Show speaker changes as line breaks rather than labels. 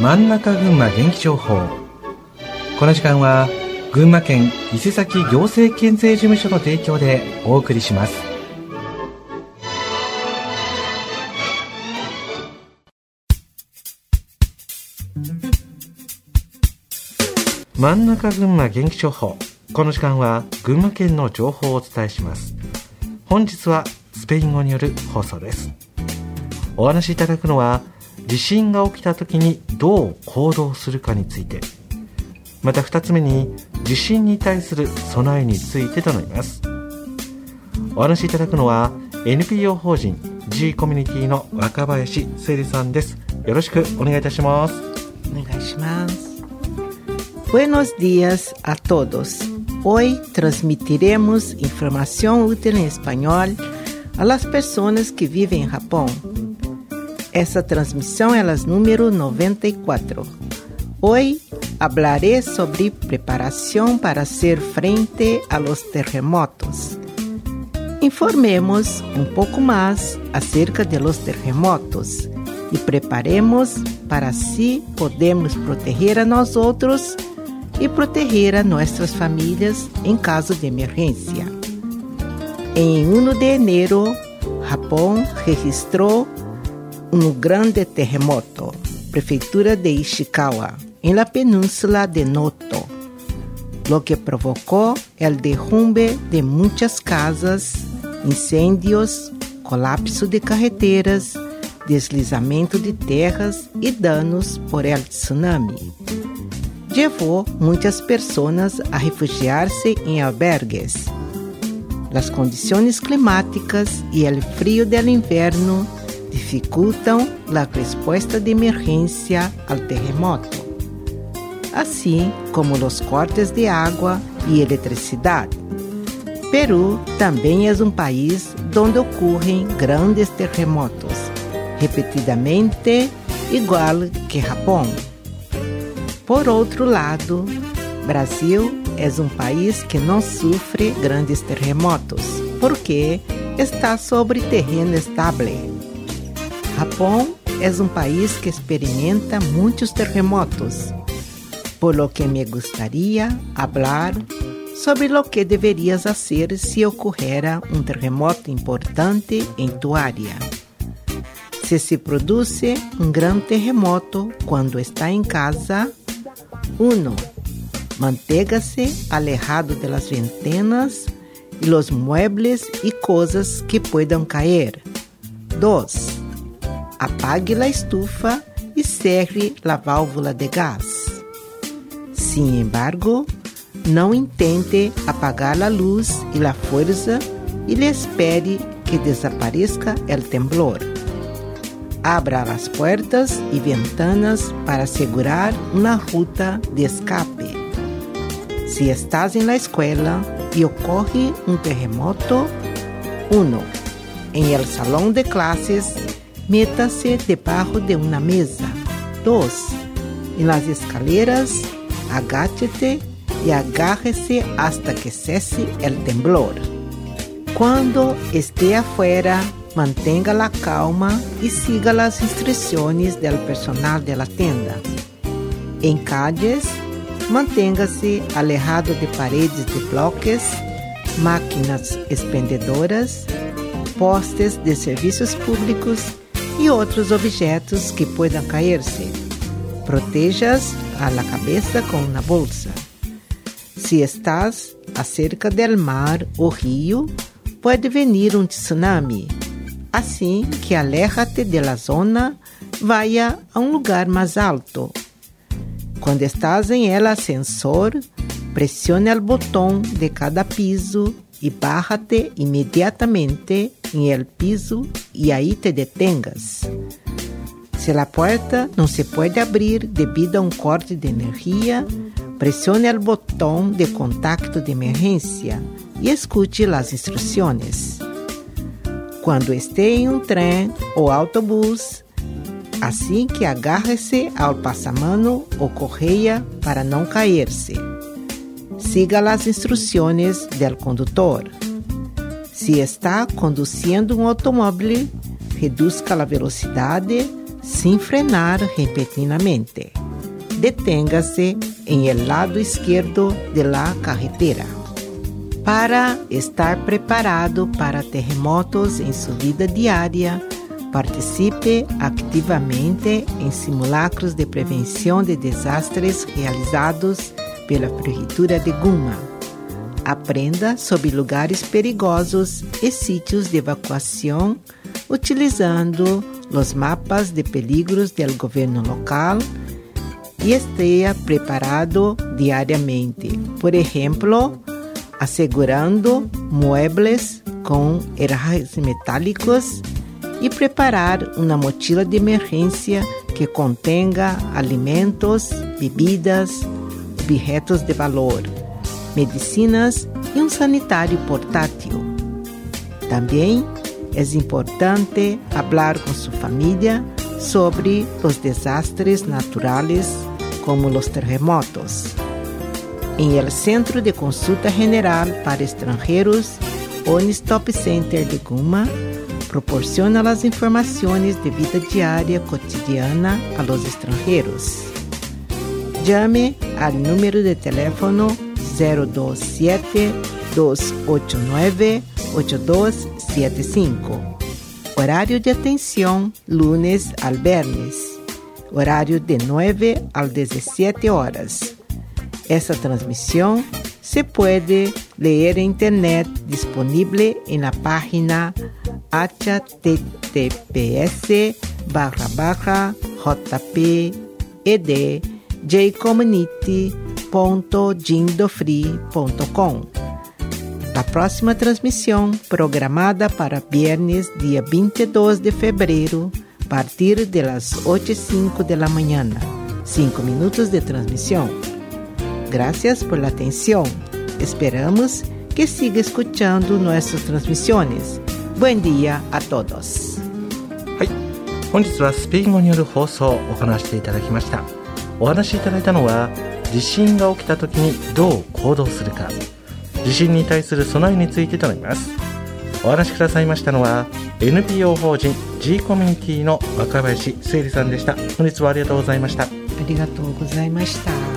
真ん中群馬元気情報。この時間は群馬県伊勢崎行政県税事務所の提供でお送りします。真ん中群馬元気情報。この時間は群馬県の情報をお伝えします。本日はスペイン語による放送です。お話しいただくのは地震が起きた時にどう行動するかについてまた2つ目に地震に対する備えについてとなりますお話しいただくのは NPO 法人 G コミュニティの若林聖理さんですよろしくお願いいたします
お願いします Buenos días a todos. Hoy transmitiremos información útil en español a las personas que viven en Japón. Essa transmissão é a número 94. Hoje hablaré sobre preparação para hacer frente a los terremotos. Informemos um pouco mais acerca de los terremotos e preparemos para assim podermos proteger a nós outros e proteger a nossas famílias em caso de emergência. Em 1 de janeiro, Japão registrou um grande terremoto, prefeitura de Ishikawa, em la península de Noto, lo que provocou el derrumbe de muitas casas, incêndios, colapso de carreteras, deslizamento de terras e danos por el tsunami. Levou muitas pessoas a refugiar-se em albergues. As condições climáticas e o frio do inverno dificultam a resposta de emergência ao terremoto, assim como os cortes de água e eletricidade. Peru também é um país onde ocorrem grandes terremotos, repetidamente igual que Japão. Por outro lado, Brasil é um país que não sofre grandes terremotos, porque está sobre terreno estável. Japão é um país que experimenta muitos terremotos, por lo que me gustaría falar sobre lo que deverías fazer se ocorrera um terremoto importante em tu área. Se se produz um grande terremoto quando está em casa, 1. Manténgase alejado de las ventanas e los muebles e coisas que puedan caer. 2 apague a estufa e cerre a válvula de gás. Sin embargo, não intente apagar a luz e a força e espere que desapareça o temblor. Abra as portas e ventanas para assegurar uma ruta de escape. Se estás em la escola e ocorre um terremoto, 1. Em el salão de classes, Métase debajo de uma mesa. 2. En las escaleras, agáchate y agárrese hasta que cese el temblor. Cuando esté afuera, mantenga la calma y siga las instrucciones del personal de la tienda. En calles, manténgase alejado de paredes de bloques, máquinas expendedoras, postes de serviços públicos e outros objetos que possam cair-se. Protejas a la cabeça com uma bolsa. Se estás acerca del mar ou rio, pode venir um tsunami. Assim que aléjate de la zona, vaya a um lugar mais alto. Quando estás em el ascensor, pressione o botão de cada piso e bájate imediatamente em el piso e aí te detengas. Se a porta não se pode abrir devido a um corte de energia, pressione o botão de contacto de emergência e escute as instruções. Quando esteja em um trem ou autobus, assim que agarre-se ao passamano ou correia para não cair-se. Siga as instruções do condutor. Se está conduzindo um automóvel, reduzca a velocidade, sin frenar repentinamente. Deténgase en el lado izquierdo de la carretera. Para estar preparado para terremotos em sua vida diária, participe ativamente em simulacros de prevenção de desastres realizados pela Prefeitura de Guma. Aprenda sobre lugares perigosos e sítios de evacuação utilizando os mapas de peligros do governo local e esteja preparado diariamente. Por exemplo, assegurando muebles com herrajes metálicos e preparar uma mochila de emergência que contenha alimentos, bebidas, objetos de valor, medicinas e um sanitário portátil. Também é importante falar com sua família sobre os desastres naturais como os terremotos. Em el Centro de Consulta General para Estrangeiros, Stop Center de Guma, proporciona as informações de vida diária cotidiana a los estrangeiros. Llame al número de teléfono 027-289-8275. Horario de atención lunes al viernes. Horario de 9 al 17 horas. Esta transmisión se puede leer en internet disponible en la página https barra barra jped jcommunity.jindofree.com A próxima transmissão, programada para viernes, dia 22 de fevereiro, a partir das 8 e 5 da manhã. 5 minutos de transmissão. Gracias por la atención. Esperamos que siga escuchando nuestras transmisiones. Buen día a todos.
はい。本日はスペイン語による放送を行わせていただきました。 お話しいただいたのは、地震が起きた時にどう行動するか、地震に対する備えについてとなります。お話しくださいましたのは、NPO 法人 G コミュニティの若林誠理さんでした。本日はありがとうございました。あ
りがとうございました。